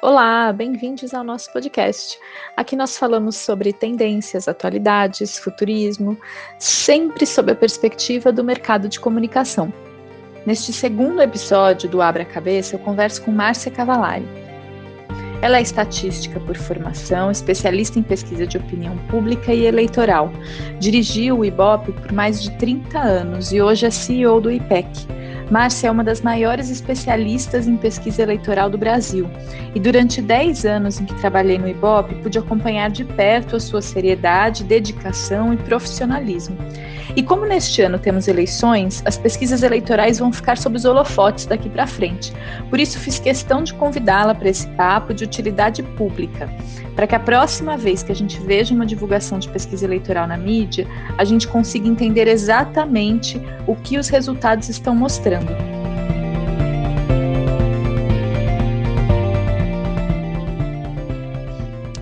Olá, bem-vindos ao nosso podcast. Aqui nós falamos sobre tendências, atualidades, futurismo, sempre sob a perspectiva do mercado de comunicação. Neste segundo episódio do Abra Cabeça, eu converso com Márcia Cavalari. Ela é estatística por formação, especialista em pesquisa de opinião pública e eleitoral. Dirigiu o IBOP por mais de 30 anos e hoje é CEO do IPEC, Márcia é uma das maiores especialistas em pesquisa eleitoral do Brasil e durante 10 anos em que trabalhei no IBOP pude acompanhar de perto a sua seriedade, dedicação e profissionalismo. E como neste ano temos eleições, as pesquisas eleitorais vão ficar sob os holofotes daqui para frente. Por isso fiz questão de convidá-la para esse papo de utilidade pública, para que a próxima vez que a gente veja uma divulgação de pesquisa eleitoral na mídia, a gente consiga entender exatamente o que os resultados estão mostrando.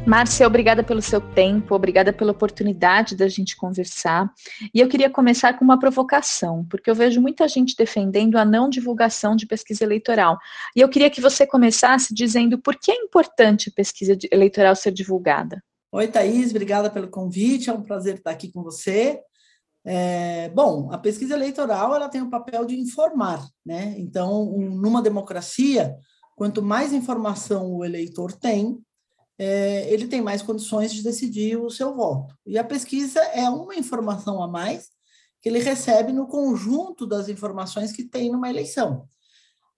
Márcia, obrigada pelo seu tempo, obrigada pela oportunidade da gente conversar. E eu queria começar com uma provocação, porque eu vejo muita gente defendendo a não divulgação de pesquisa eleitoral. E eu queria que você começasse dizendo por que é importante a pesquisa eleitoral ser divulgada. Oi, Thaís, obrigada pelo convite, é um prazer estar aqui com você. É, bom, a pesquisa eleitoral ela tem o papel de informar, né? Então, um, numa democracia, quanto mais informação o eleitor tem, é, ele tem mais condições de decidir o seu voto. E a pesquisa é uma informação a mais que ele recebe no conjunto das informações que tem numa eleição.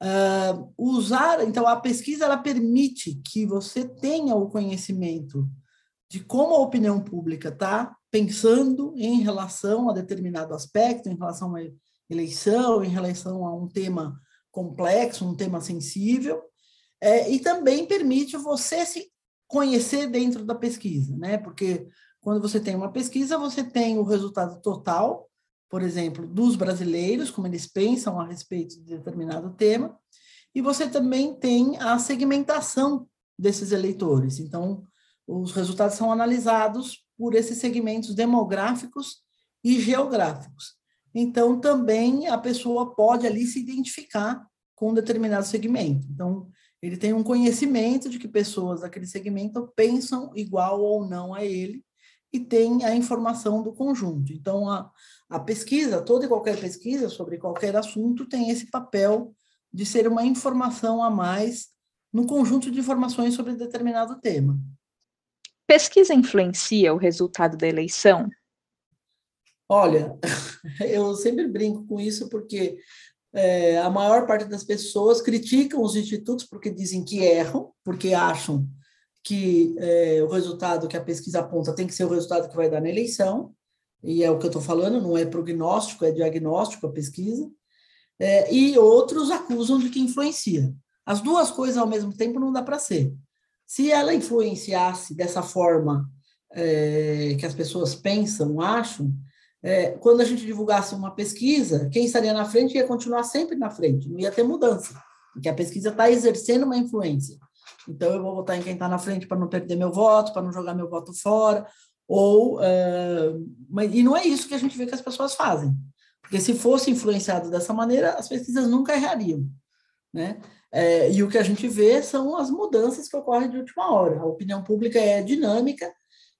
Uh, usar, então, a pesquisa ela permite que você tenha o conhecimento de como a opinião pública está pensando em relação a determinado aspecto, em relação a eleição, em relação a um tema complexo, um tema sensível, é, e também permite você se conhecer dentro da pesquisa, né? Porque quando você tem uma pesquisa, você tem o resultado total, por exemplo, dos brasileiros, como eles pensam a respeito de determinado tema, e você também tem a segmentação desses eleitores. Então, os resultados são analisados por esses segmentos demográficos e geográficos. Então, também a pessoa pode ali se identificar com um determinado segmento. Então, ele tem um conhecimento de que pessoas daquele segmento pensam igual ou não a ele e tem a informação do conjunto. Então, a, a pesquisa, toda e qualquer pesquisa sobre qualquer assunto tem esse papel de ser uma informação a mais no conjunto de informações sobre determinado tema. Pesquisa influencia o resultado da eleição? Olha, eu sempre brinco com isso porque é, a maior parte das pessoas criticam os institutos porque dizem que erram, porque acham que é, o resultado que a pesquisa aponta tem que ser o resultado que vai dar na eleição, e é o que eu estou falando, não é prognóstico, é diagnóstico a pesquisa, é, e outros acusam de que influencia. As duas coisas ao mesmo tempo não dá para ser. Se ela influenciasse dessa forma é, que as pessoas pensam, acham, é, quando a gente divulgasse uma pesquisa, quem estaria na frente ia continuar sempre na frente, não ia ter mudança, porque a pesquisa está exercendo uma influência. Então, eu vou votar em quem está na frente para não perder meu voto, para não jogar meu voto fora, ou. Uh, mas, e não é isso que a gente vê que as pessoas fazem, porque se fosse influenciado dessa maneira, as pesquisas nunca errariam. Né? É, e o que a gente vê são as mudanças que ocorrem de última hora. A opinião pública é dinâmica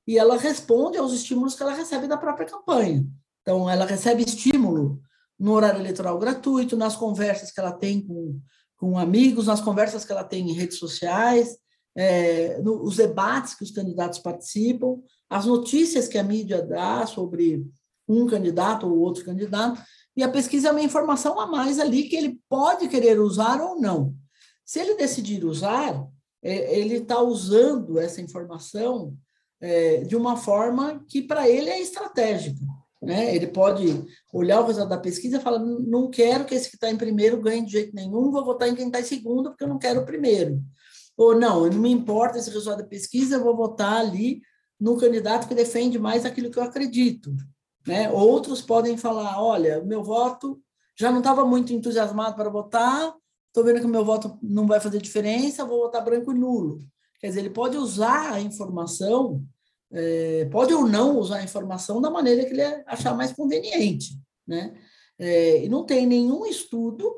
e ela responde aos estímulos que ela recebe da própria campanha. Então, ela recebe estímulo no horário eleitoral gratuito, nas conversas que ela tem com, com amigos, nas conversas que ela tem em redes sociais, é, no, os debates que os candidatos participam, as notícias que a mídia dá sobre um candidato ou outro candidato, e a pesquisa é uma informação a mais ali que ele pode querer usar ou não. Se ele decidir usar, é, ele está usando essa informação é, de uma forma que para ele é estratégica. Né? Ele pode olhar o resultado da pesquisa e falar: não quero que esse que está em primeiro ganhe de jeito nenhum, vou votar em quem está em segundo, porque eu não quero o primeiro. Ou não, não me importa esse resultado da pesquisa, eu vou votar ali no candidato que defende mais aquilo que eu acredito. Né? Outros podem falar: olha, meu voto já não estava muito entusiasmado para votar, estou vendo que o meu voto não vai fazer diferença, vou votar branco e nulo. Quer dizer, ele pode usar a informação, é, pode ou não usar a informação da maneira que ele achar mais conveniente, né? É, e não tem nenhum estudo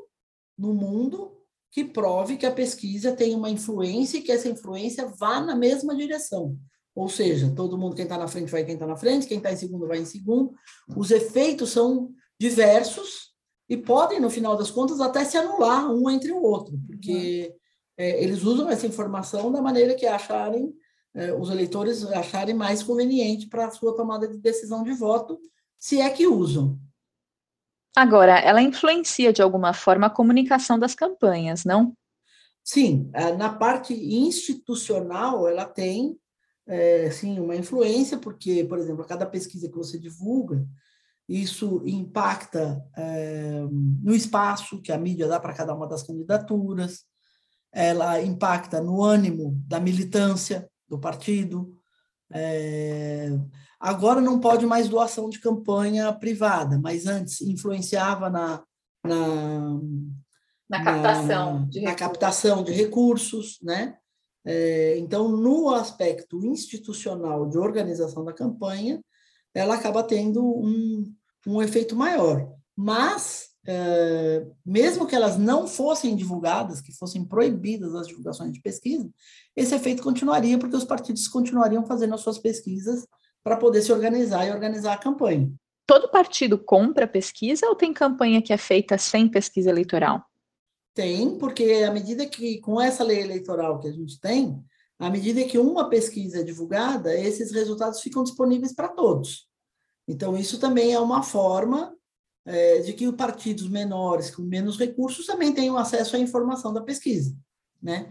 no mundo que prove que a pesquisa tem uma influência e que essa influência vá na mesma direção. Ou seja, todo mundo, quem está na frente vai quem está na frente, quem está em segundo vai em segundo. Os efeitos são diversos e podem, no final das contas, até se anular um entre o outro, porque é, eles usam essa informação da maneira que acharem, é, os eleitores acharem mais conveniente para a sua tomada de decisão de voto, se é que usam. Agora, ela influencia de alguma forma a comunicação das campanhas, não? Sim, é, na parte institucional, ela tem é, sim uma influência, porque, por exemplo, a cada pesquisa que você divulga, isso impacta é, no espaço que a mídia dá para cada uma das candidaturas, ela impacta no ânimo da militância do partido. É, agora não pode mais doação de campanha privada, mas antes influenciava na, na, na captação, na, de, na captação de recursos, né? É, então, no aspecto institucional de organização da campanha, ela acaba tendo um, um efeito maior. Mas, mesmo que elas não fossem divulgadas, que fossem proibidas as divulgações de pesquisa, esse efeito continuaria, porque os partidos continuariam fazendo as suas pesquisas para poder se organizar e organizar a campanha. Todo partido compra pesquisa ou tem campanha que é feita sem pesquisa eleitoral? Tem, porque à medida que, com essa lei eleitoral que a gente tem, à medida que uma pesquisa é divulgada, esses resultados ficam disponíveis para todos. Então, isso também é uma forma é, de que os partidos menores, com menos recursos, também tenham acesso à informação da pesquisa. Né?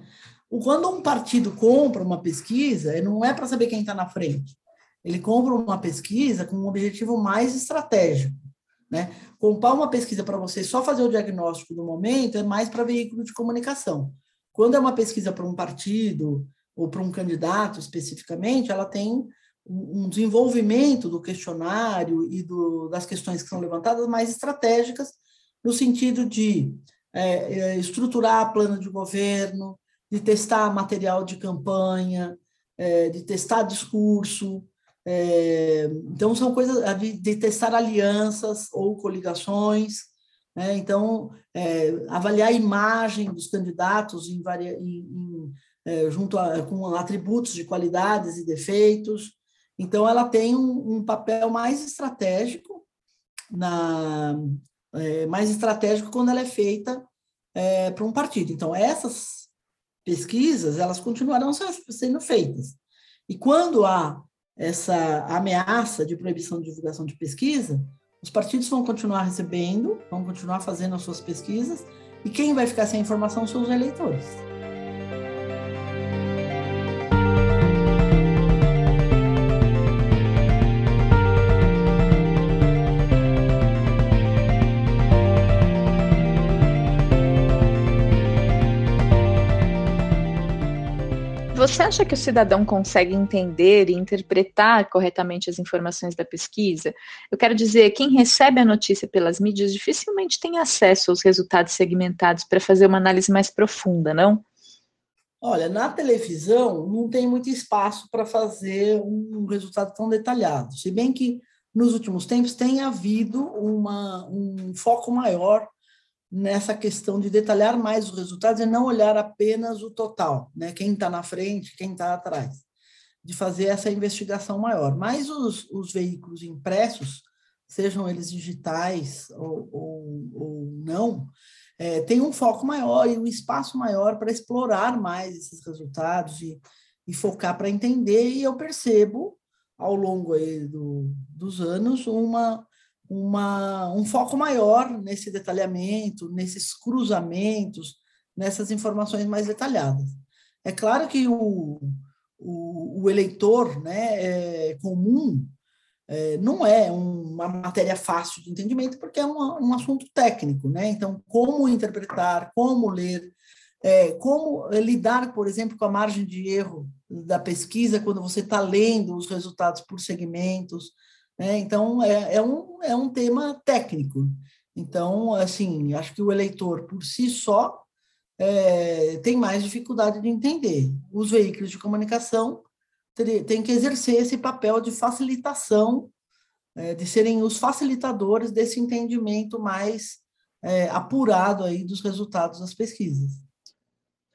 Quando um partido compra uma pesquisa, não é para saber quem está na frente. Ele compra uma pesquisa com um objetivo mais estratégico. Né? Comprar uma pesquisa para você só fazer o diagnóstico do momento é mais para veículo de comunicação. Quando é uma pesquisa para um partido ou para um candidato especificamente, ela tem um desenvolvimento do questionário e do, das questões que são levantadas mais estratégicas, no sentido de é, é estruturar plano de governo, de testar material de campanha, é, de testar discurso, é, então, são coisas de, de, testar alianças ou coligações. Né? Então, é, avaliar a imagem dos candidatos em, em, é, junto a, com atributos de qualidades e defeitos. Então, ela tem um, um papel mais estratégico na é, mais estratégico quando ela é feita é, para um partido. Então, essas pesquisas elas continuarão sendo feitas. E quando há essa ameaça de proibição de divulgação de pesquisa, os partidos vão continuar recebendo, vão continuar fazendo as suas pesquisas, e quem vai ficar sem informação são os eleitores. Você acha que o cidadão consegue entender e interpretar corretamente as informações da pesquisa? Eu quero dizer, quem recebe a notícia pelas mídias dificilmente tem acesso aos resultados segmentados para fazer uma análise mais profunda, não? Olha, na televisão não tem muito espaço para fazer um resultado tão detalhado, se bem que nos últimos tempos tem havido uma, um foco maior nessa questão de detalhar mais os resultados e não olhar apenas o total, né? Quem está na frente, quem está atrás, de fazer essa investigação maior. Mas os, os veículos impressos, sejam eles digitais ou, ou, ou não, é, tem um foco maior e um espaço maior para explorar mais esses resultados e, e focar para entender. E eu percebo ao longo do, dos anos uma uma, um foco maior nesse detalhamento, nesses cruzamentos, nessas informações mais detalhadas. É claro que o, o, o eleitor né, é comum é, não é uma matéria fácil de entendimento, porque é um, um assunto técnico. Né? Então, como interpretar, como ler, é, como lidar, por exemplo, com a margem de erro da pesquisa quando você está lendo os resultados por segmentos, né? Então, é, é, um, é um tema técnico. Então, assim, acho que o eleitor, por si só, é, tem mais dificuldade de entender. Os veículos de comunicação têm que exercer esse papel de facilitação, é, de serem os facilitadores desse entendimento mais é, apurado aí dos resultados das pesquisas.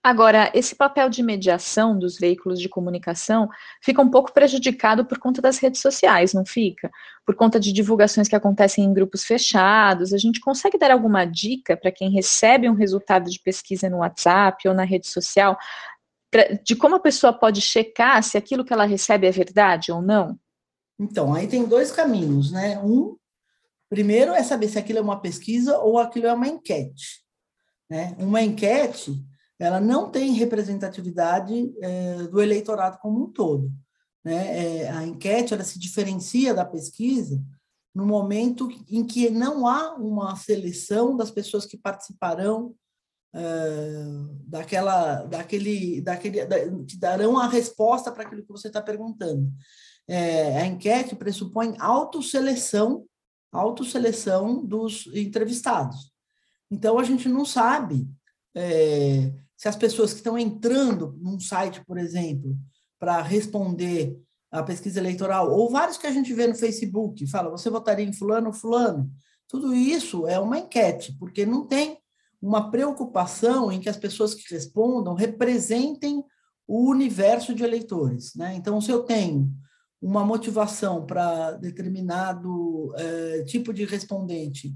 Agora, esse papel de mediação dos veículos de comunicação fica um pouco prejudicado por conta das redes sociais, não fica? Por conta de divulgações que acontecem em grupos fechados. A gente consegue dar alguma dica para quem recebe um resultado de pesquisa no WhatsApp ou na rede social, de como a pessoa pode checar se aquilo que ela recebe é verdade ou não? Então, aí tem dois caminhos, né? Um, primeiro é saber se aquilo é uma pesquisa ou aquilo é uma enquete. Né? Uma enquete ela não tem representatividade é, do eleitorado como um todo. Né? É, a enquete ela se diferencia da pesquisa no momento em que não há uma seleção das pessoas que participarão é, daquela, daquele, daquele, da, que darão a resposta para aquilo que você está perguntando. É, a enquete pressupõe autoseleção, autoseleção dos entrevistados. Então, a gente não sabe é, se as pessoas que estão entrando num site, por exemplo, para responder a pesquisa eleitoral, ou vários que a gente vê no Facebook, fala, você votaria em fulano ou fulano? Tudo isso é uma enquete, porque não tem uma preocupação em que as pessoas que respondam representem o universo de eleitores. Né? Então, se eu tenho uma motivação para determinado eh, tipo de respondente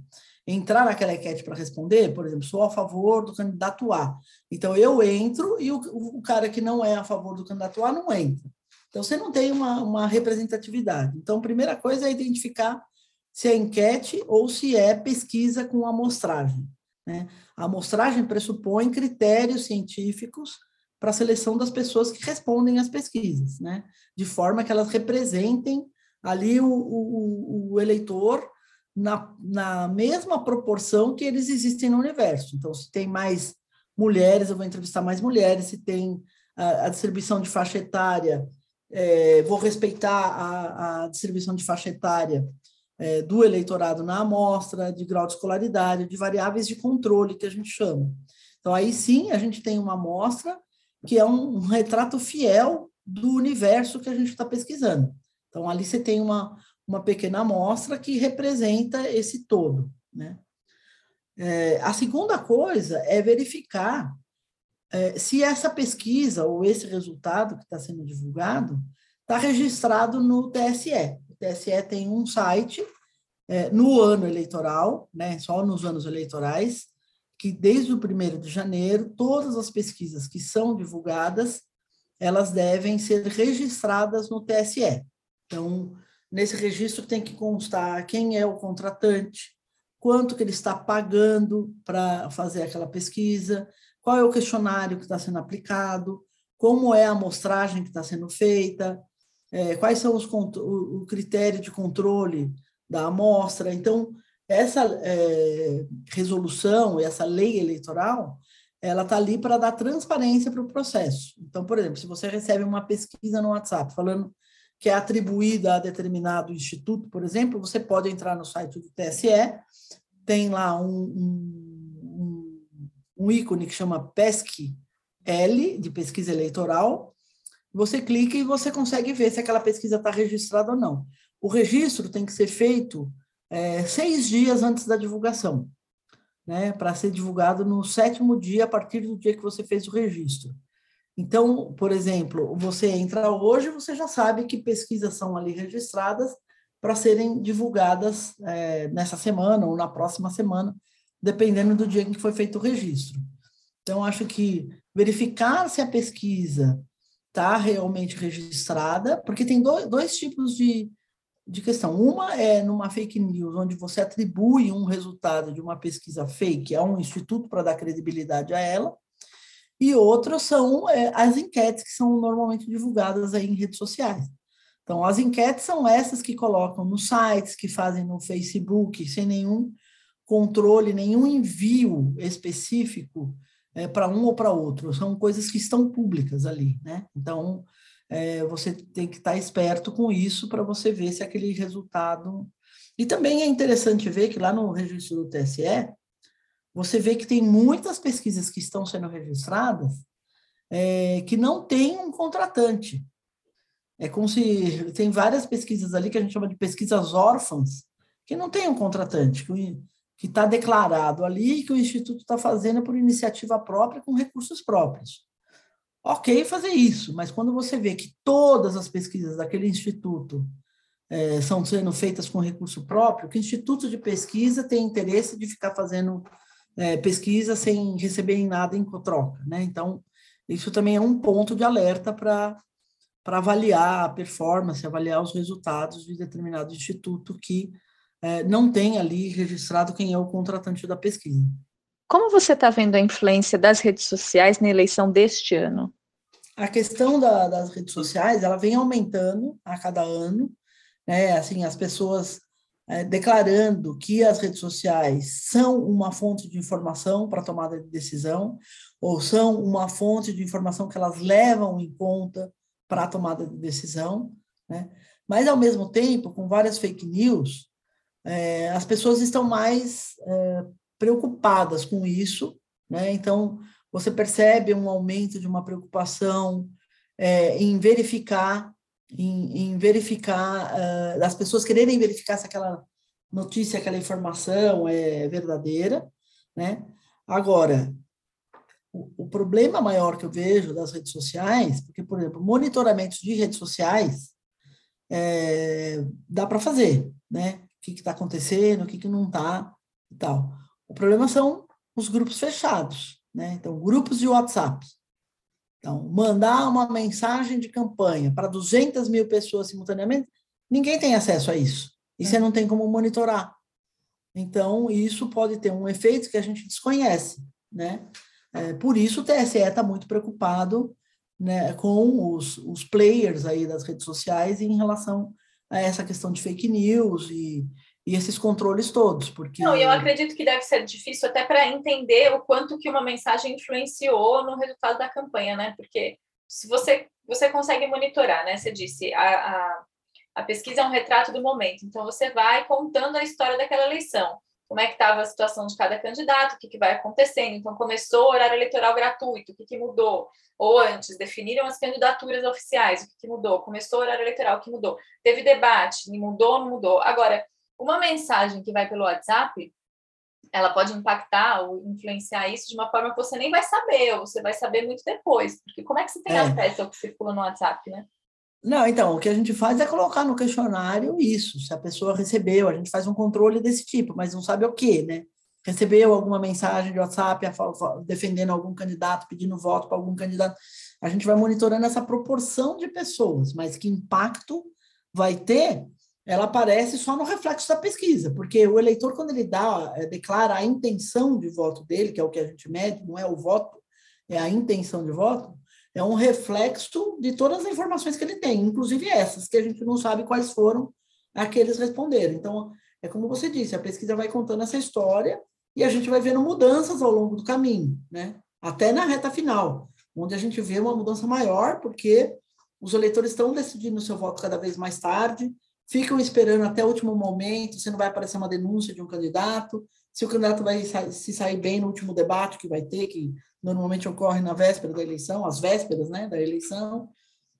entrar naquela enquete para responder, por exemplo, sou a favor do candidato A. Então, eu entro e o, o, cara que não é a favor do candidato A não entra. Então, você não tem uma, uma representatividade. Então, a primeira coisa é identificar se é enquete ou se é pesquisa com amostragem. Né? A amostragem pressupõe critérios científicos para a seleção das pessoas que respondem às pesquisas, né? de forma que elas representem ali o, o, o eleitor na, na mesma proporção que eles existem no universo. Então, se tem mais mulheres, eu vou entrevistar mais mulheres, se tem a, a distribuição de faixa etária, é, vou respeitar a, a, distribuição de faixa etária é, do eleitorado na amostra, de grau de escolaridade, de variáveis de controle, que a gente chama. Então, aí sim, a gente tem uma amostra que é um, um retrato fiel do universo que a gente está pesquisando. Então, ali você tem uma, uma pequena amostra que representa esse todo. Né? É, a segunda coisa é verificar é, se essa pesquisa ou esse resultado que está sendo divulgado está registrado no TSE. O TSE tem um site é, no ano eleitoral, né, só nos anos eleitorais, que desde o 1 de janeiro, todas as pesquisas que são divulgadas, elas devem ser registradas no TSE. Então, Nesse registro tem que constar quem é o contratante, quanto que ele está pagando para fazer aquela pesquisa, qual é o questionário que está sendo aplicado, como é a amostragem que está sendo feita, é, quais são os o, critério de controle da amostra. Então, essa é, resolução, essa lei eleitoral, ela está ali para dar transparência para o processo. Então, por exemplo, se você recebe uma pesquisa no WhatsApp falando que é atribuída a determinado instituto, por exemplo, você pode entrar no site do TSE, tem lá um, um, um ícone que chama PESC L, de pesquisa eleitoral, você clica e você consegue ver se aquela pesquisa está registrada ou não. O registro tem que ser feito é, seis dias antes da divulgação, né, para ser divulgado no sétimo dia, a partir do dia que você fez o registro. Então, por exemplo, você entra hoje, você já sabe que pesquisas são ali registradas para serem divulgadas é, nessa semana ou na próxima semana, dependendo do dia em que foi feito o registro. Então, acho que verificar se a pesquisa está realmente registrada, porque tem dois, dois tipos de, de questão. Uma é numa fake news, onde você atribui um resultado de uma pesquisa fake a um instituto para dar credibilidade a ela, e outros são é, as enquetes que são normalmente divulgadas aí em redes sociais. Então, as enquetes são essas que colocam nos sites, que fazem no Facebook, sem nenhum controle, nenhum envio específico é, para um ou para outro. São coisas que estão públicas ali, né? Então, é, você tem que estar esperto com isso para você ver se aquele resultado. E também é interessante ver que lá no registro do TSE, você vê que tem muitas pesquisas que estão sendo registradas é, que não tem um contratante. É como se tem várias pesquisas ali que a gente chama de pesquisas órfãs, que não tem um contratante, que, está declarado ali que o Instituto está fazendo por iniciativa própria com recursos próprios. Ok fazer isso, mas quando você vê que todas as pesquisas daquele instituto é, são sendo feitas com recurso próprio, que o instituto de pesquisa tem interesse de ficar fazendo é, pesquisa sem receber nada em troca. Né? Então, isso também é um ponto de alerta para avaliar a performance, avaliar os resultados de determinado instituto que é, não tem ali registrado quem é o contratante da pesquisa. Como você está vendo a influência das redes sociais na eleição deste ano? A questão da, das redes sociais, ela vem aumentando a cada ano, né? Assim, as pessoas é, declarando que as redes sociais são uma fonte de informação para tomada de decisão, ou são uma fonte de informação que elas levam em conta para a tomada de decisão, né? Mas, ao mesmo tempo, com várias fake news, é, as pessoas estão mais é, preocupadas com isso, né? Então, você percebe um aumento de uma preocupação é, em verificar, em, em verificar, uh, as pessoas quererem verificar se aquela notícia, aquela informação é verdadeira, né? Agora, o, o problema maior que eu vejo das redes sociais, porque, por exemplo, monitoramentos de redes sociais é, dá para fazer, né? O que está acontecendo, o que, que não está e tal. O problema são os grupos fechados, né? Então, grupos de WhatsApp. Então, mandar uma mensagem de campanha para 200 mil pessoas simultaneamente, ninguém tem acesso a isso. E você é. não tem como monitorar. Então, isso pode ter um efeito que a gente desconhece, né? É, por isso, o TSE está muito preocupado né, com os, os players aí das redes sociais em relação a essa questão de fake news e, e esses controles todos, porque... Não, eu acredito que deve ser difícil até para entender o quanto que uma mensagem influenciou no resultado da campanha, né? Porque se você, você consegue monitorar, né? Você disse, a, a, a pesquisa é um retrato do momento, então você vai contando a história daquela eleição, como é que estava a situação de cada candidato, o que, que vai acontecendo, então começou o horário eleitoral gratuito, o que, que mudou? Ou antes, definiram as candidaturas oficiais, o que, que mudou? Começou o horário eleitoral, o que mudou? Teve debate, mudou ou não mudou? Agora, uma mensagem que vai pelo WhatsApp, ela pode impactar ou influenciar isso de uma forma que você nem vai saber, ou você vai saber muito depois, porque como é que você tem é. acesso ao que circula no WhatsApp, né? Não, então, o que a gente faz é colocar no questionário isso, se a pessoa recebeu, a gente faz um controle desse tipo, mas não sabe o que, né? Recebeu alguma mensagem de WhatsApp defendendo algum candidato, pedindo voto para algum candidato. A gente vai monitorando essa proporção de pessoas, mas que impacto vai ter ela aparece só no reflexo da pesquisa, porque o eleitor, quando ele dá, eh, declara a intenção de voto dele, que é o que a gente mede, não é o voto, é a intenção de voto, é um reflexo de todas as informações que ele tem, inclusive essas, que a gente não sabe quais foram aqueles responderam. Então, é como você disse, a pesquisa vai contando essa história e a gente vai vendo mudanças ao longo do caminho, né? Até na reta final, onde a gente vê uma mudança maior, porque os eleitores estão decidindo o seu voto cada vez mais tarde, ficam esperando até o último momento se não vai aparecer uma denúncia de um candidato, se o candidato vai se sair bem no último debate que vai ter, que normalmente ocorre na véspera da eleição, as vésperas né, da eleição.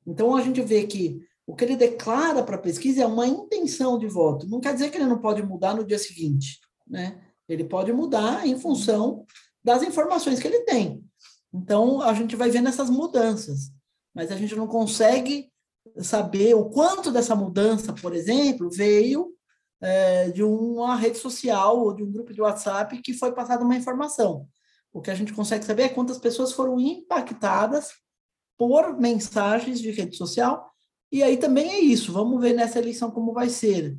Então, a gente vê que o que ele declara para a pesquisa é uma intenção de voto. Não quer dizer que ele não pode mudar no dia seguinte, né? Ele pode mudar em função das informações que ele tem. Então, a gente vai vendo essas mudanças, mas a gente não consegue saber o quanto dessa mudança, por exemplo, veio é, de uma rede social ou de um grupo de WhatsApp que foi passada uma informação. O que a gente consegue saber é quantas pessoas foram impactadas por mensagens de rede social. E aí também é isso. Vamos ver nessa eleição como vai ser.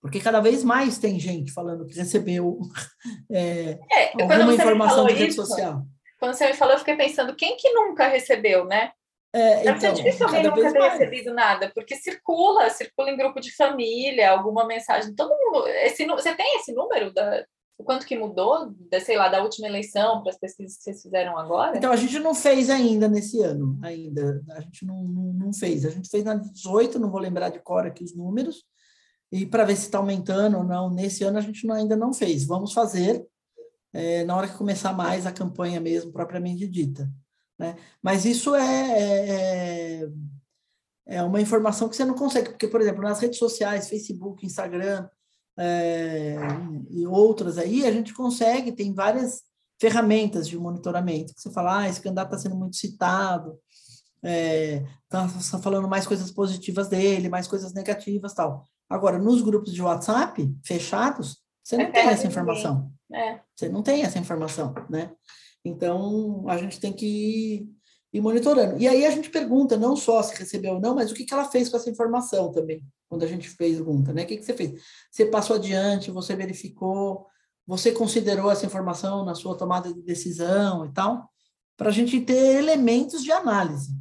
Porque cada vez mais tem gente falando que recebeu é, é, alguma informação de rede isso, social. Quando você me falou, eu fiquei pensando, quem que nunca recebeu, né? É, Deve então, ser difícil alguém nunca ter mais. recebido nada, porque circula, circula em grupo de família, alguma mensagem. Todo mundo. Esse, você tem esse número da, o quanto que mudou, da, sei lá, da última eleição para as pesquisas que vocês fizeram agora? Então, a gente não fez ainda nesse ano, ainda. A gente não, não, não fez. A gente fez na 18, não vou lembrar de cor aqui os números, e para ver se está aumentando ou não. Nesse ano a gente não, ainda não fez. Vamos fazer é, na hora que começar mais a campanha mesmo, propriamente dita. Né? Mas isso é, é, é uma informação que você não consegue, porque, por exemplo, nas redes sociais, Facebook, Instagram, é, e outras aí, a gente consegue, tem várias ferramentas de monitoramento, que você fala, ah, esse candidato está sendo muito citado, está é, tá, tá falando mais coisas positivas dele, mais coisas negativas tal. Agora, nos grupos de WhatsApp fechados, você não é tem essa informação. É. Você não tem essa informação, né? Então, a gente tem que ir, ir, monitorando. E aí a gente pergunta não só se recebeu ou não, mas o que, que ela fez com essa informação também, quando a gente fez pergunta, né? O que, que você fez? Você passou adiante, você verificou, você considerou essa informação na sua tomada de decisão e tal, para a gente ter elementos de análise,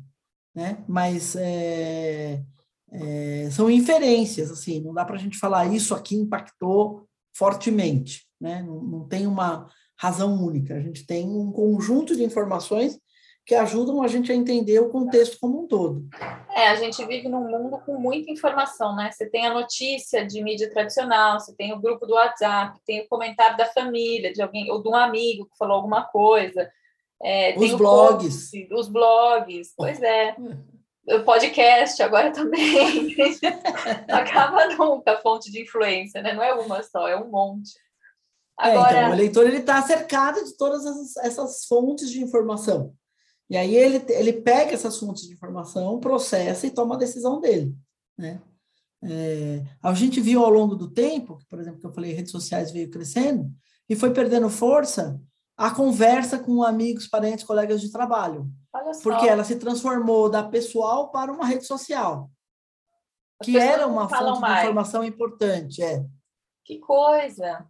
né? Mas é, é, são inferências, assim, não dá para a gente falar isso aqui impactou fortemente, né? Não, não tem uma razão única, a gente tem um conjunto de informações que ajudam a gente a entender o contexto como um todo. É, a gente vive num mundo com muita informação, né? Você tem a notícia de mídia tradicional, você tem o grupo do WhatsApp, tem o comentário da família, de alguém ou de um amigo que falou alguma coisa. É, os blogs. Post, os blogs, pois é. O podcast agora também. Acaba nunca a fonte de influência, né? Não é uma só, é um monte. Agora... É, então, o eleitor está cercado de todas essas, essas fontes de informação. E aí ele, ele pega essas fontes de informação, processa e toma a decisão dele. Né? É, a gente viu ao longo do tempo, por exemplo, que eu falei, redes sociais veio crescendo, e foi perdendo força a conversa com amigos, parentes, colegas de trabalho. Porque ela se transformou da pessoal para uma rede social. As que era uma fonte mais. de informação importante. É. Que coisa!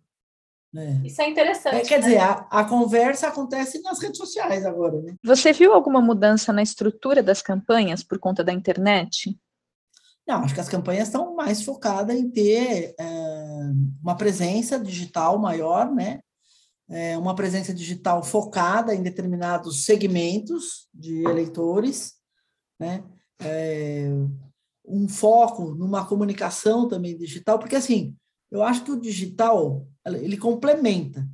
É. Isso é interessante. É, quer né? dizer, a, a, conversa acontece nas redes sociais agora, né? Você viu alguma mudança na estrutura das campanhas por conta da internet? Não, acho que as campanhas estão mais focadas em ter é, uma presença digital maior, né? É, uma presença digital focada em determinados segmentos de eleitores, né? É, um foco numa comunicação também digital, porque assim, eu acho que o digital ele complementa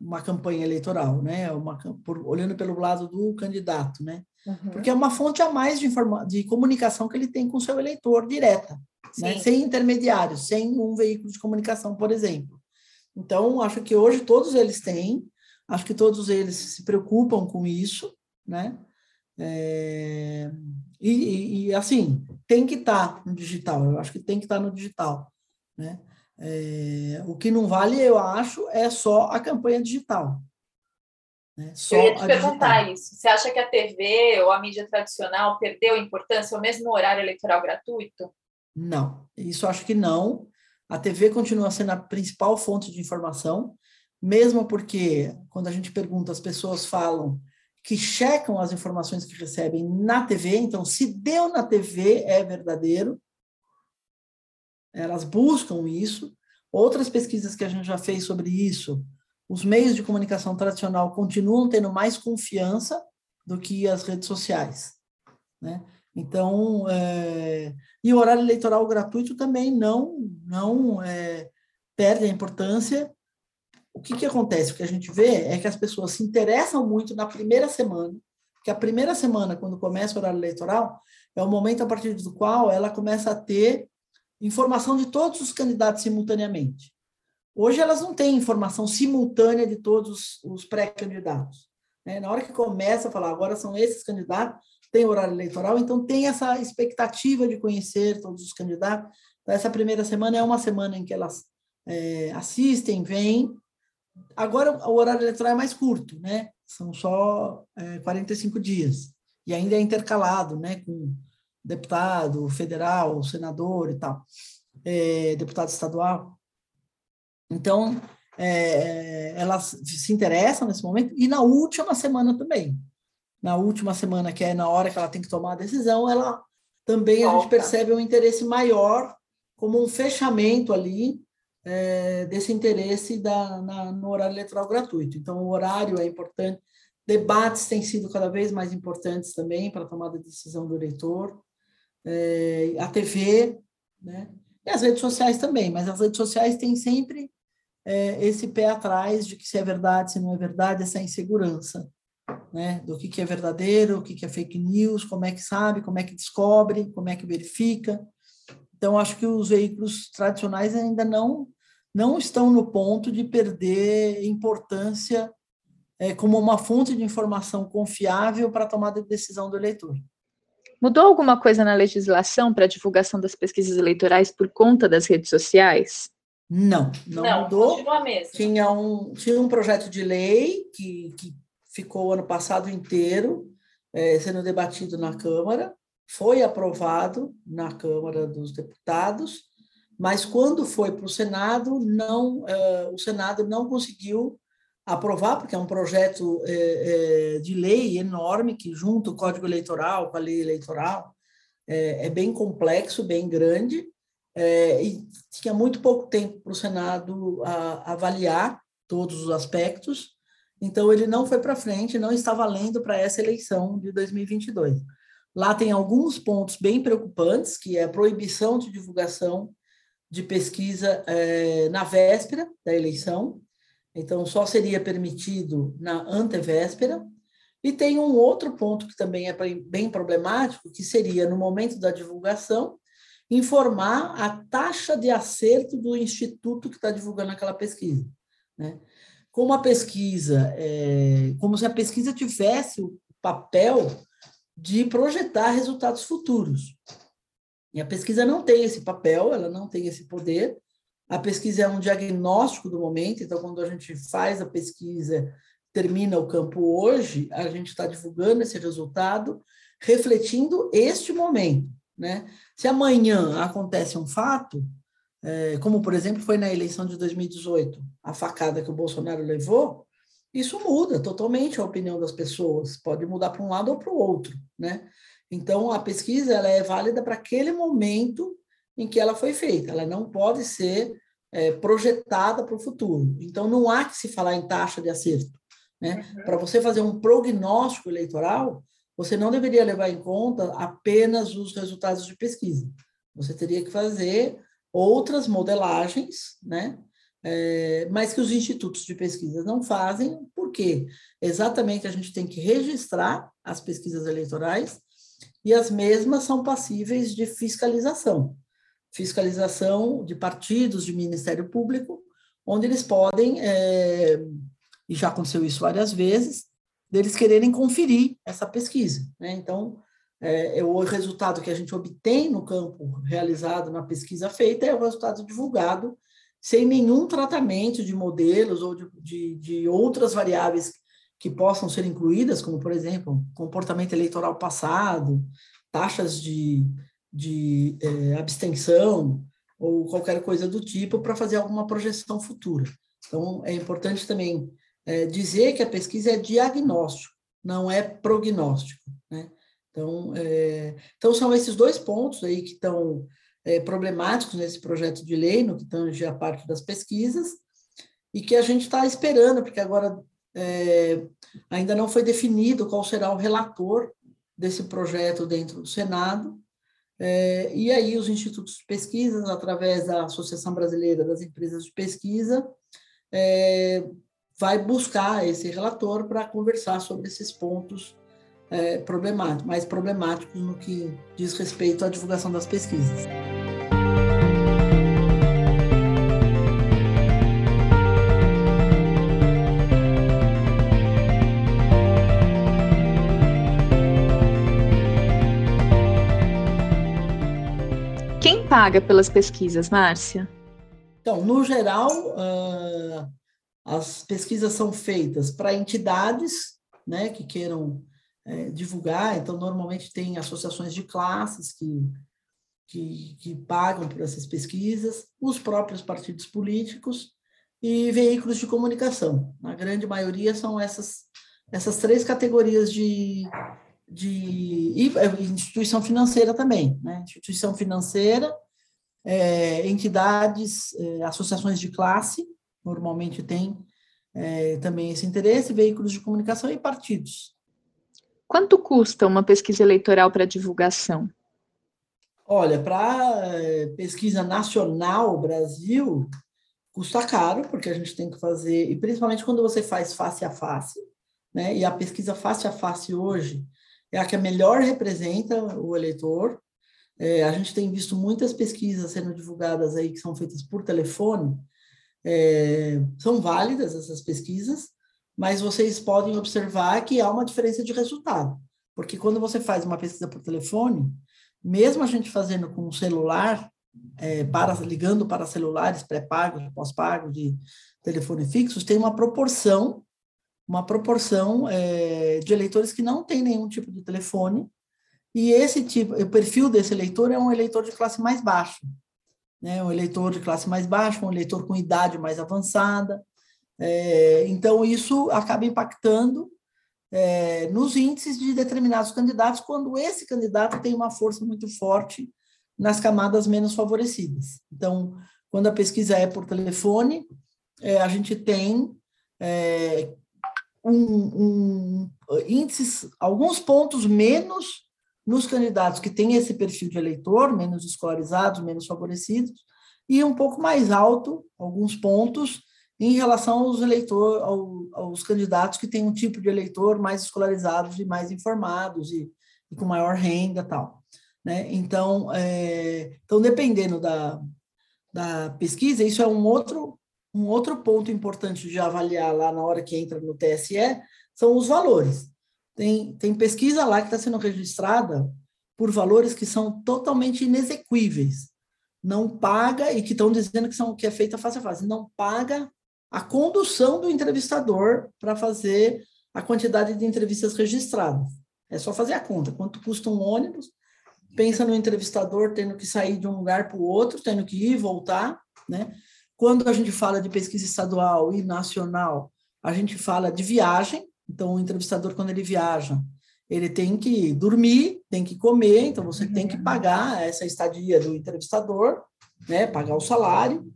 uma campanha eleitoral, né? Uma, por, olhando pelo lado do candidato, né? Uhum. Porque é uma fonte a mais de, informa de comunicação que ele tem com seu eleitor direta, né? sem intermediários, sem um veículo de comunicação, por exemplo. Então, acho que hoje todos eles têm, acho que todos eles se preocupam com isso, né? É, e, e, assim, tem que estar tá no digital, eu acho que tem que estar tá no digital, né? É, o que não vale, eu acho, é só a campanha digital. Né? Só eu ia te perguntar digital. isso. Você acha que a TV ou a mídia tradicional perdeu importância, ou mesmo no horário eleitoral gratuito? Não, isso acho que não. A TV continua sendo a principal fonte de informação, mesmo porque, quando a gente pergunta, as pessoas falam que checam as informações que recebem na TV, então, se deu na TV, é verdadeiro elas buscam isso. Outras pesquisas que a gente já fez sobre isso, os meios de comunicação tradicional continuam tendo mais confiança do que as redes sociais, né? Então, é, e o horário eleitoral gratuito também não não é, perde a importância. O que, que acontece? O que a gente vê é que as pessoas se interessam muito na primeira semana, que a primeira semana, quando começa o horário eleitoral, é o momento a partir do qual ela começa a ter informação de todos os candidatos simultaneamente. Hoje elas não têm informação simultânea de todos os pré-candidatos. Né? Na hora que começa a falar, agora são esses candidatos, tem horário eleitoral, então tem essa expectativa de conhecer todos os candidatos. Então, essa primeira semana é uma semana em que elas é, assistem, vêm. Agora o horário eleitoral é mais curto, né? São só é, 45 dias. E ainda é intercalado, né? Com deputado federal, senador e tal, é, deputado estadual. Então, é, elas se interessam nesse momento, e na última semana também. Na última semana, que é na hora que ela tem que tomar a decisão, ela também Volta. a gente percebe um interesse maior, como um fechamento ali é, desse interesse da, na, no horário eleitoral gratuito. Então, o horário é importante, debates têm sido cada vez mais importantes também para a tomada de decisão do eleitor é, a TV, né? E as redes sociais também, mas as redes sociais têm sempre é, esse pé atrás de que se é verdade, se não é verdade, essa insegurança, né? Do que, que é verdadeiro, o que, que é fake news, como é que sabe, como é que descobre, como é que verifica. Então, acho que os veículos tradicionais ainda não, não estão no ponto de perder importância é, como uma fonte de informação confiável para a tomada de decisão do eleitor. Mudou alguma coisa na legislação para a divulgação das pesquisas eleitorais por conta das redes sociais? Não, não, não mudou. Tinha um, tinha um projeto de lei que, que ficou o ano passado inteiro é, sendo debatido na Câmara, foi aprovado na Câmara dos Deputados, mas quando foi para o Senado, não, é, o Senado não conseguiu aprovar, porque é um projeto é, é, de lei enorme, que junto o Código Eleitoral com a lei eleitoral é, é bem complexo, bem grande, é, e tinha muito pouco tempo para o Senado a, avaliar todos os aspectos, então ele não foi para frente, não está valendo para essa eleição de 2022. Lá tem alguns pontos bem preocupantes, que é a proibição de divulgação de pesquisa é, na véspera da eleição, então só seria permitido na antevéspera. E tem um outro ponto que também é bem problemático, que seria no momento da divulgação informar a taxa de acerto do instituto que está divulgando aquela pesquisa. Né? Como a pesquisa, é, como se a pesquisa tivesse o papel de projetar resultados futuros. E a pesquisa não tem esse papel, ela não tem esse poder, a pesquisa é um diagnóstico do momento, então, quando a gente faz a pesquisa, termina o campo hoje, a gente está divulgando esse resultado, refletindo este momento. Né? Se amanhã acontece um fato, é, como, por exemplo, foi na eleição de 2018, a facada que o Bolsonaro levou, isso muda totalmente a opinião das pessoas, pode mudar para um lado ou para o outro. Né? Então, a pesquisa ela é válida para aquele momento em que ela foi feita. Ela não pode ser é, projetada para o futuro. Então, não há que se falar em taxa de acerto. Né? Uhum. Para você fazer um prognóstico eleitoral, você não deveria levar em conta apenas os resultados de pesquisa. Você teria que fazer outras modelagens, né? É, mas que os institutos de pesquisa não fazem, porque exatamente a gente tem que registrar as pesquisas eleitorais e as mesmas são passíveis de fiscalização fiscalização de partidos, de Ministério Público, onde eles podem, é, e já aconteceu isso várias vezes, deles quererem conferir essa pesquisa. Né? Então, é, é, o resultado que a gente obtém no campo realizado na pesquisa feita é o resultado divulgado, sem nenhum tratamento de modelos ou de, de, de outras variáveis que possam ser incluídas, como, por exemplo, comportamento eleitoral passado, taxas de, de é, abstenção ou qualquer coisa do tipo para fazer alguma projeção futura. Então, é importante também é, dizer que a pesquisa é diagnóstico, não é prognóstico. Né? Então, é, então, são esses dois pontos aí que estão problemáticos nesse projeto de lei, no que tange a parte das pesquisas, e que a gente está esperando, porque agora é, ainda não foi definido qual será o relator desse projeto dentro do Senado, é, e aí os institutos de pesquisa, através da Associação Brasileira das Empresas de Pesquisa, é, vai buscar esse relator para conversar sobre esses pontos é, problemáticos, mais problemáticos no que diz respeito à divulgação das pesquisas. Paga pelas pesquisas, Márcia? Então, no geral, uh, as pesquisas são feitas para entidades né, que queiram é, divulgar, então, normalmente tem associações de classes que, que, que pagam por essas pesquisas, os próprios partidos políticos e veículos de comunicação. Na grande maioria são essas, essas três categorias de, de e é, instituição financeira também, né? Instituição financeira, é, entidades, é, associações de classe, normalmente tem é, também esse interesse, veículos de comunicação e partidos. Quanto custa uma pesquisa eleitoral para divulgação? Olha, para é, pesquisa nacional Brasil, custa caro, porque a gente tem que fazer, e principalmente quando você faz face a face, né? E a pesquisa face a face hoje é a que melhor representa o eleitor. É, a gente tem visto muitas pesquisas sendo divulgadas aí que são feitas por telefone. É, são válidas essas pesquisas, mas vocês podem observar que há uma diferença de resultado. Porque quando você faz uma pesquisa por telefone, mesmo a gente fazendo com o celular, é, para, ligando para celulares pré-pagos, pós-pagos, de telefone fixos, tem uma proporção, uma proporção é, de eleitores que não tem nenhum tipo de telefone, e esse tipo, o perfil desse eleitor é um eleitor de classe mais baixa, né? um eleitor de classe mais baixa, um eleitor com idade mais avançada, é, então isso acaba impactando é, nos índices de determinados candidatos, quando esse candidato tem uma força muito forte nas camadas menos favorecidas. Então, quando a pesquisa é por telefone, a gente tem é, um, um, índices, alguns pontos menos nos candidatos que têm esse perfil de eleitor, menos escolarizados, menos favorecidos, e um pouco mais alto, alguns pontos, em relação aos eleitores, ao, aos candidatos que têm um tipo de eleitor mais escolarizados e mais informados e, e com maior renda tal. Né? Então, é, então, dependendo da, da pesquisa, isso é um outro, um outro ponto importante de avaliar lá na hora que entra no TSE, são os valores. Tem, tem pesquisa lá que está sendo registrada por valores que são totalmente inexequíveis. Não paga, e que estão dizendo que, são, que é feita face a face, não paga a condução do entrevistador para fazer a quantidade de entrevistas registradas. É só fazer a conta. Quanto custa um ônibus? Pensa no entrevistador tendo que sair de um lugar para o outro, tendo que ir e voltar, né? Quando a gente fala de pesquisa estadual e nacional, a gente fala de viagem. Então, o entrevistador, quando ele viaja, ele tem que dormir, tem que comer, então você tem que pagar essa estadia do entrevistador, né? Pagar o salário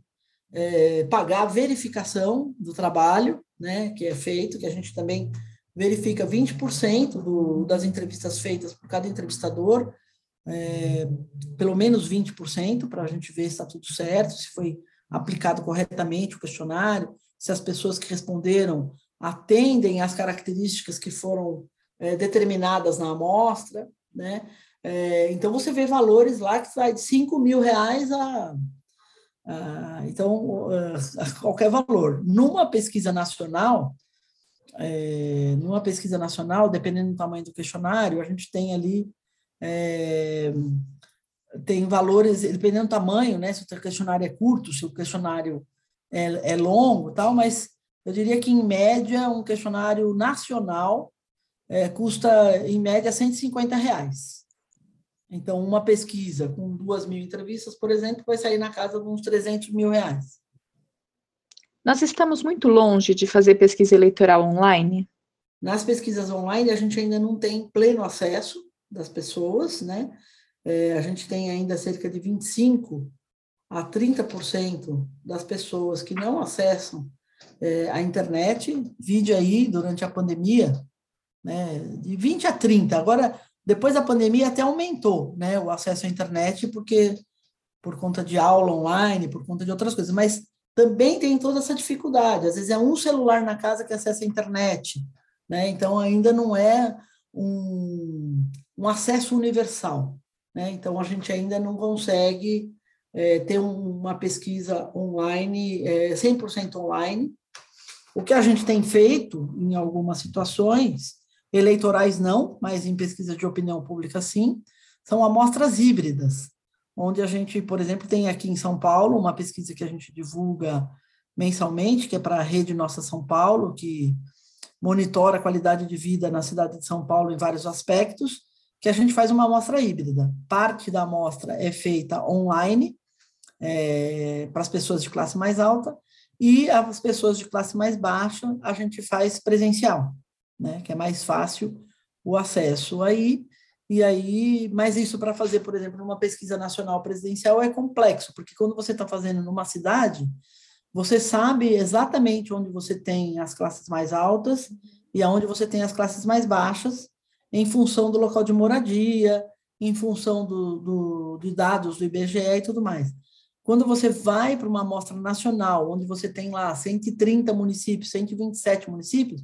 é, pagar a verificação do trabalho, né, que é feito, que a gente também verifica 20% do, das entrevistas feitas por cada entrevistador, é, pelo menos 20%, para a gente ver se está tudo certo, se foi aplicado corretamente o questionário, se as pessoas que responderam atendem às características que foram é, determinadas na amostra, né? É, então, você vê valores lá que vai de 5 mil reais a ah, então, ah, qualquer valor. Numa pesquisa nacional, é, numa pesquisa nacional, dependendo do tamanho do questionário, a gente tem ali é, tem valores, dependendo do tamanho, né? Se o questionário é curto, se o questionário é, é longo, tal, mas eu diria que em média um questionário nacional é, custa em média 150 reais. Então, uma pesquisa com duas mil entrevistas, por exemplo, vai sair na casa de uns 300 mil reais. Nós estamos muito longe de fazer pesquisa eleitoral online? Nas pesquisas online, a gente ainda não tem pleno acesso das pessoas, né? É, a gente tem ainda cerca de 25 a 30% das pessoas que não acessam é, a internet, vídeo aí durante a pandemia, né? De 20 a 30. Agora, depois da pandemia até aumentou, né, o acesso à internet, porque por conta de aula online, por conta de outras coisas, mas também tem toda essa dificuldade. Às vezes é um celular na casa que acessa a internet, né? Então ainda não é um, um acesso universal, né? Então a gente ainda não consegue é, ter uma pesquisa online, é, 100% online. O que a gente tem feito em algumas situações eleitorais não, mas em pesquisa de opinião pública sim, são amostras híbridas, onde a gente, por exemplo, tem aqui em São Paulo uma pesquisa que a gente divulga mensalmente, que é para a Rede Nossa São Paulo, que monitora a qualidade de vida na cidade de São Paulo em vários aspectos, que a gente faz uma amostra híbrida. Parte da amostra é feita online, é, para as pessoas de classe mais alta, e as pessoas de classe mais baixa a gente faz presencial né? Que é mais fácil o acesso aí. E aí, mas isso para fazer, por exemplo, numa pesquisa nacional presidencial é complexo, porque quando você está fazendo numa cidade, você sabe exatamente onde você tem as classes mais altas e aonde você tem as classes mais baixas, em função do local de moradia, em função do, do, de dados do IBGE e tudo mais. Quando você vai para uma amostra nacional, onde você tem lá 130 municípios, 127 municípios,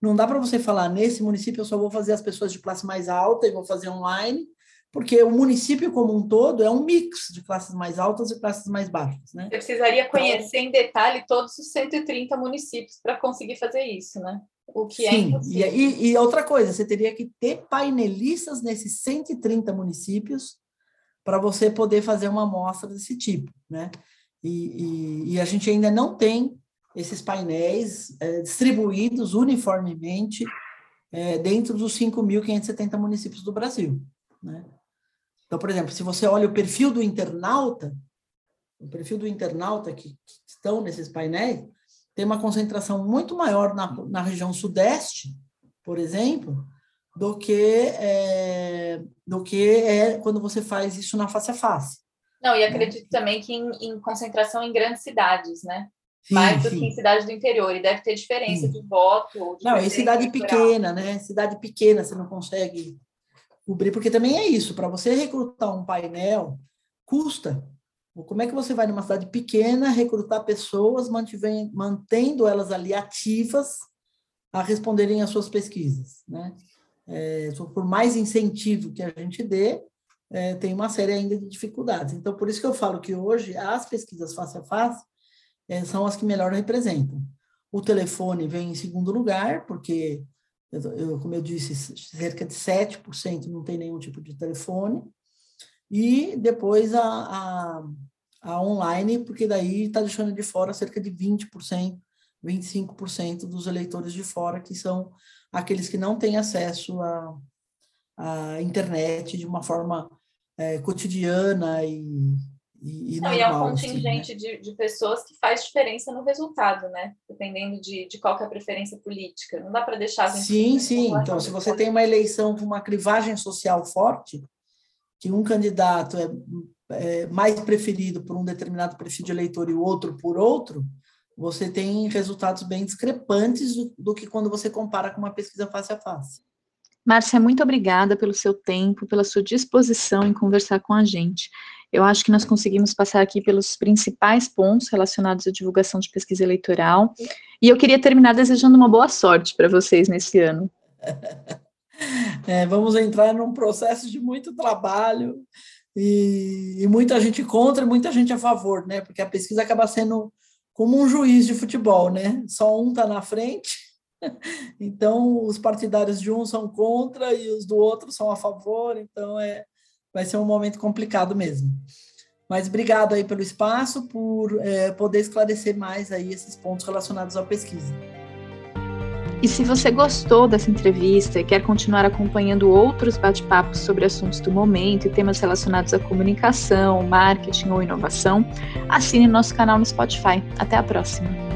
não dá para você falar, nesse município eu só vou fazer as pessoas de classe mais alta e vou fazer online, porque o município como um todo é um mix de classes mais altas e classes mais baixas, né? Você precisaria então conhecer então, em detalhe todos os 130 municípios para conseguir fazer isso, né? O que é sim, é impossível. E, e outra coisa, você teria que ter painelistas nesses 130 municípios para você poder fazer uma amostra desse tipo, né? E, e, e, a gente ainda não tem esses painéis é, distribuídos uniformemente é, dentro dos 5.570 municípios do Brasil, né? Então, por exemplo, se você olha o perfil do internauta, o perfil do internauta que, que estão nesses painéis, tem uma concentração muito maior na, na região sudeste, por exemplo, do que é, do que é quando você faz isso na face a face. Não, e né? acredito também que em, em concentração em grandes cidades, né? Sim, Mais do sim. que em cidades do interior, e deve ter diferença sim. de voto. De não, em cidade pequena, né? Cidade pequena você não consegue cobrir, porque também é isso, para você recrutar um painel, custa. Como é que você vai numa cidade pequena recrutar pessoas, mantendo elas ali ativas a responderem às suas pesquisas, né? É, por mais incentivo que a gente dê, é, tem uma série ainda de dificuldades. Então, por isso que eu falo que hoje as pesquisas face a face é, são as que melhor representam. O telefone vem em segundo lugar, porque eu, como eu disse, cerca de 7% não tem nenhum tipo de telefone, e depois a, a, a online, porque daí está deixando de fora cerca de 20%, 25% dos eleitores de fora, que são aqueles que não têm acesso à, à internet de uma forma é, cotidiana e, e, e, Não, normal, e é um contingente assim, né? de, de pessoas que faz diferença no resultado, né? Dependendo de, de qual é a preferência política. Não dá para deixar... Sim, sim. Então, se você tem uma eleição com uma clivagem social forte, que um candidato é, é mais preferido por um determinado perfil de eleitor e o outro por outro, você tem resultados bem discrepantes do, do que quando você compara com uma pesquisa face a face. Márcia, muito obrigada pelo seu tempo, pela sua disposição em conversar com a gente. Eu acho que nós conseguimos passar aqui pelos principais pontos relacionados à divulgação de pesquisa eleitoral. E eu queria terminar desejando uma boa sorte para vocês nesse ano. É, vamos entrar num processo de muito trabalho e, e, muita gente contra e muita gente a favor, né? Porque a pesquisa acaba sendo como um juiz de futebol, né? Só um está na frente, então os partidários de um são contra e os do outro são a favor, então é vai ser um momento complicado mesmo. Mas obrigado aí pelo espaço, por é, poder esclarecer mais aí esses pontos relacionados à pesquisa. E se você gostou dessa entrevista e quer continuar acompanhando outros bate-papos sobre assuntos do momento e temas relacionados à comunicação, marketing ou inovação, assine nosso canal no Spotify. Até a próxima!